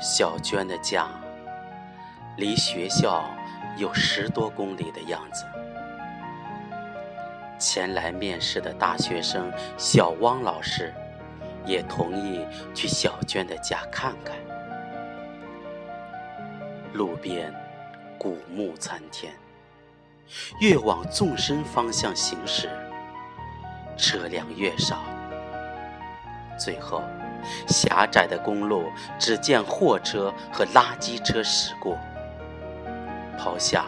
小娟的家离学校有十多公里的样子。前来面试的大学生小汪老师也同意去小娟的家看看。路边古木参天，越往纵深方向行驶，车辆越少。最后，狭窄的公路只见货车和垃圾车驶过，抛下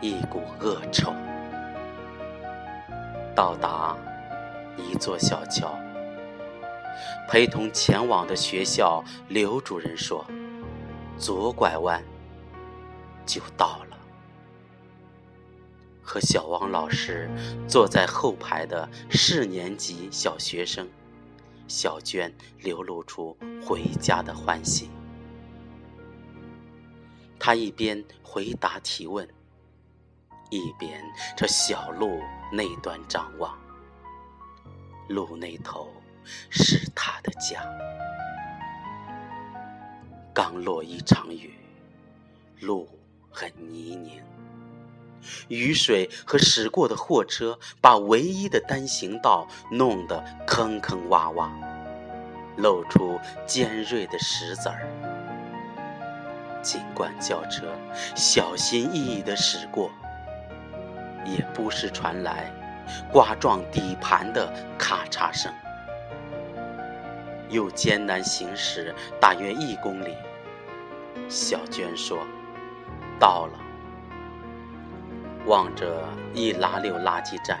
一股恶臭。到达一座小桥，陪同前往的学校刘主任说：“左拐弯就到了。”和小王老师坐在后排的四年级小学生。小娟流露出回家的欢喜。她一边回答提问，一边朝小路那端张望。路那头是她的家。刚落一场雨，路很泥泞，雨水和驶过的货车把唯一的单行道弄得坑坑洼洼。露出尖锐的石子儿。尽管轿车小心翼翼地驶过，也不时传来刮撞底盘的咔嚓声。又艰难行驶大约一公里，小娟说：“到了。”望着一拉溜垃圾站。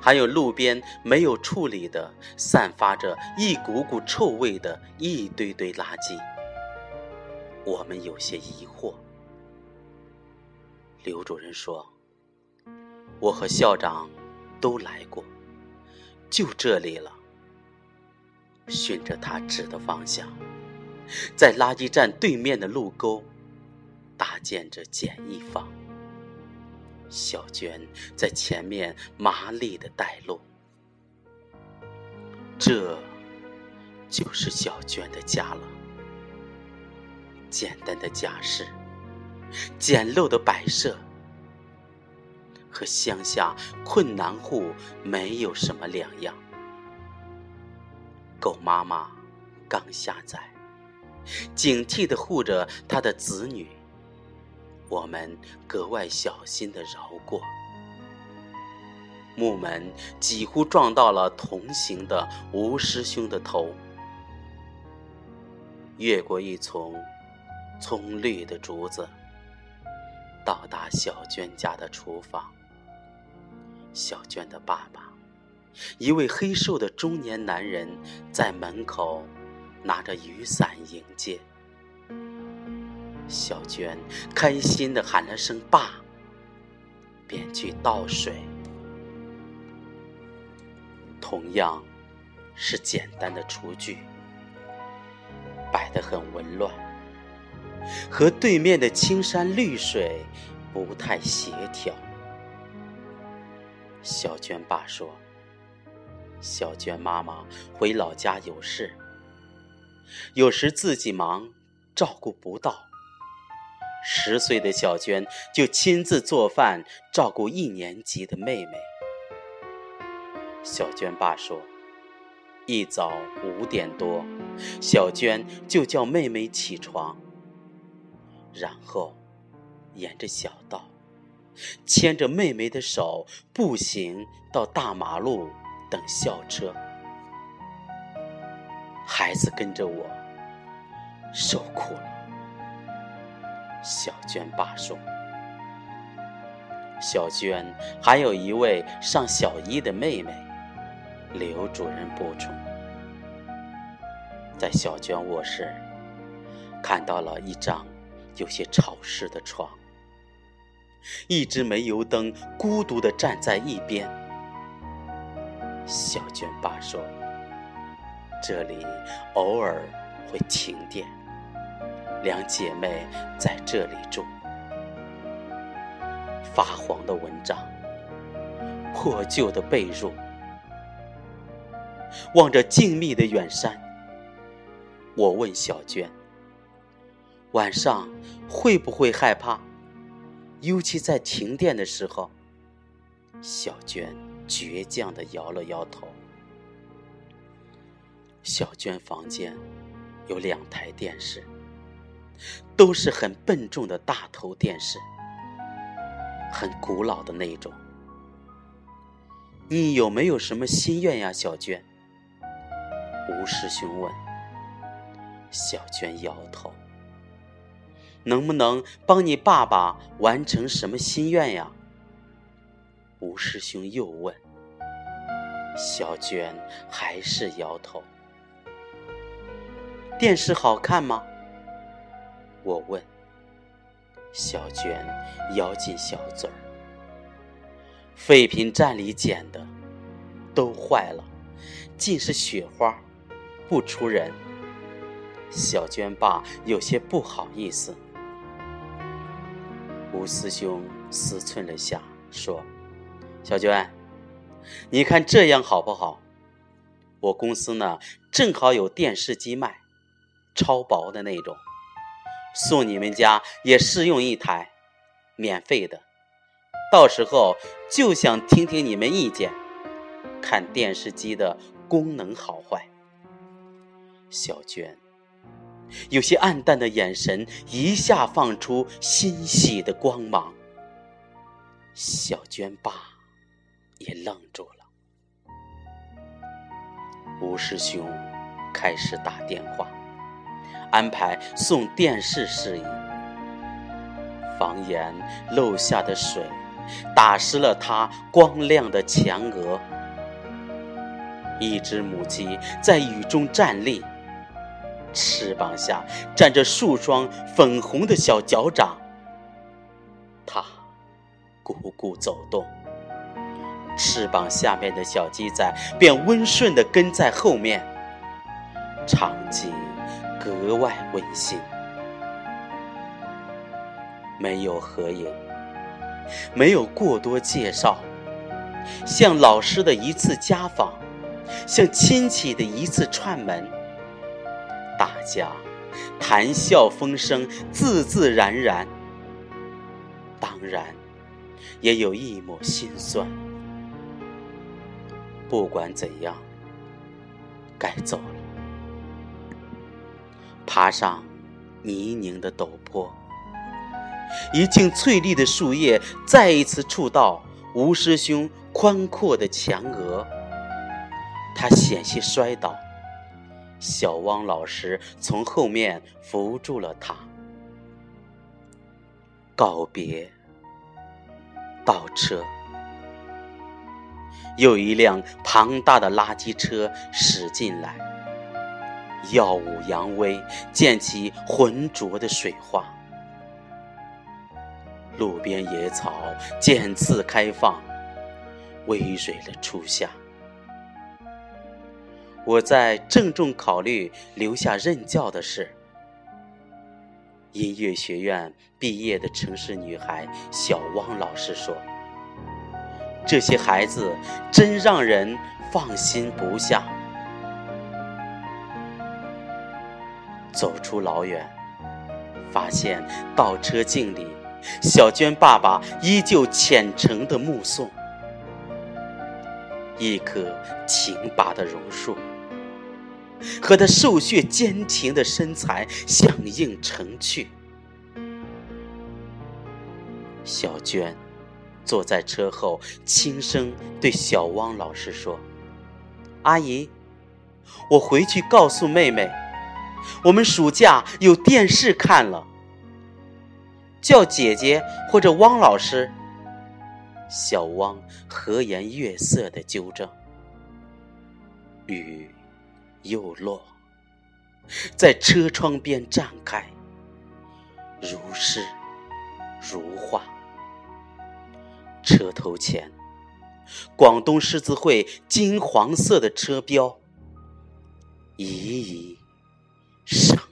还有路边没有处理的、散发着一股股臭味的一堆堆垃圾，我们有些疑惑。刘主任说：“我和校长都来过，就这里了。”循着他指的方向，在垃圾站对面的路沟，搭建着简易房。小娟在前面麻利的带路，这就是小娟的家了。简单的家饰，简陋的摆设，和乡下困难户没有什么两样。狗妈妈刚下崽，警惕的护着她的子女。我们格外小心的绕过，木门几乎撞到了同行的吴师兄的头。越过一丛葱绿的竹子，到达小娟家的厨房。小娟的爸爸，一位黑瘦的中年男人，在门口拿着雨伞迎接。小娟开心的喊了声“爸”，便去倒水。同样是简单的厨具，摆得很紊乱，和对面的青山绿水不太协调。小娟爸说：“小娟妈妈回老家有事，有时自己忙，照顾不到。”十岁的小娟就亲自做饭照顾一年级的妹妹。小娟爸说：“一早五点多，小娟就叫妹妹起床，然后沿着小道，牵着妹妹的手步行到大马路等校车。孩子跟着我，受苦了。”小娟爸说：“小娟还有一位上小一的妹妹。”刘主任补充。在小娟卧室，看到了一张有些潮湿的床，一只煤油灯孤独地站在一边。小娟爸说：“这里偶尔会停电。”两姐妹在这里住，发黄的蚊帐，破旧的被褥，望着静谧的远山，我问小娟：“晚上会不会害怕？尤其在停电的时候。小娟倔强的摇了摇头。小娟房间有两台电视，都是很笨重的大头电视，很古老的那种。你有没有什么心愿呀，小娟？吴师兄问。小娟摇头。能不能帮你爸爸完成什么心愿呀？吴师兄又问。小娟还是摇头。电视好看吗？我问。小娟咬紧小嘴儿。废品站里捡的，都坏了，尽是雪花，不出人。小娟爸有些不好意思。吴师兄思忖了下，说：“小娟，你看这样好不好？我公司呢，正好有电视机卖，超薄的那种，送你们家也试用一台，免费的。到时候就想听听你们意见，看电视机的功能好坏。”小娟。有些暗淡的眼神一下放出欣喜的光芒。小娟爸也愣住了。吴师兄开始打电话，安排送电视事宜。房檐漏下的水打湿了他光亮的前额。一只母鸡在雨中站立。翅膀下站着数双粉红的小脚掌，它咕咕走动，翅膀下面的小鸡仔便温顺地跟在后面，场景格外温馨。没有合影，没有过多介绍，像老师的一次家访，像亲戚的一次串门。大家谈笑风生，自自然然。当然，也有一抹心酸。不管怎样，该走了。爬上泥泞的陡坡，一茎翠绿的树叶再一次触到吴师兄宽阔的前额，他险些摔倒。小汪老师从后面扶住了他。告别，倒车。又一辆庞大的垃圾车驶进来，耀武扬威，溅起浑浊的水花。路边野草渐次开放，微蕊的初夏。我在郑重考虑留下任教的事。音乐学院毕业的城市女孩小汪老师说：“这些孩子真让人放心不下。”走出老远，发现倒车镜里，小娟爸爸依旧虔诚的目送，一棵挺拔的榕树。和他瘦削坚挺的身材相映成趣。小娟坐在车后，轻声对小汪老师说：“阿姨，我回去告诉妹妹，我们暑假有电视看了。叫姐姐或者汪老师。”小汪和颜悦色的纠正。雨。又落，在车窗边绽开，如诗如画。车头前，广东狮子会金黄色的车标，熠熠上。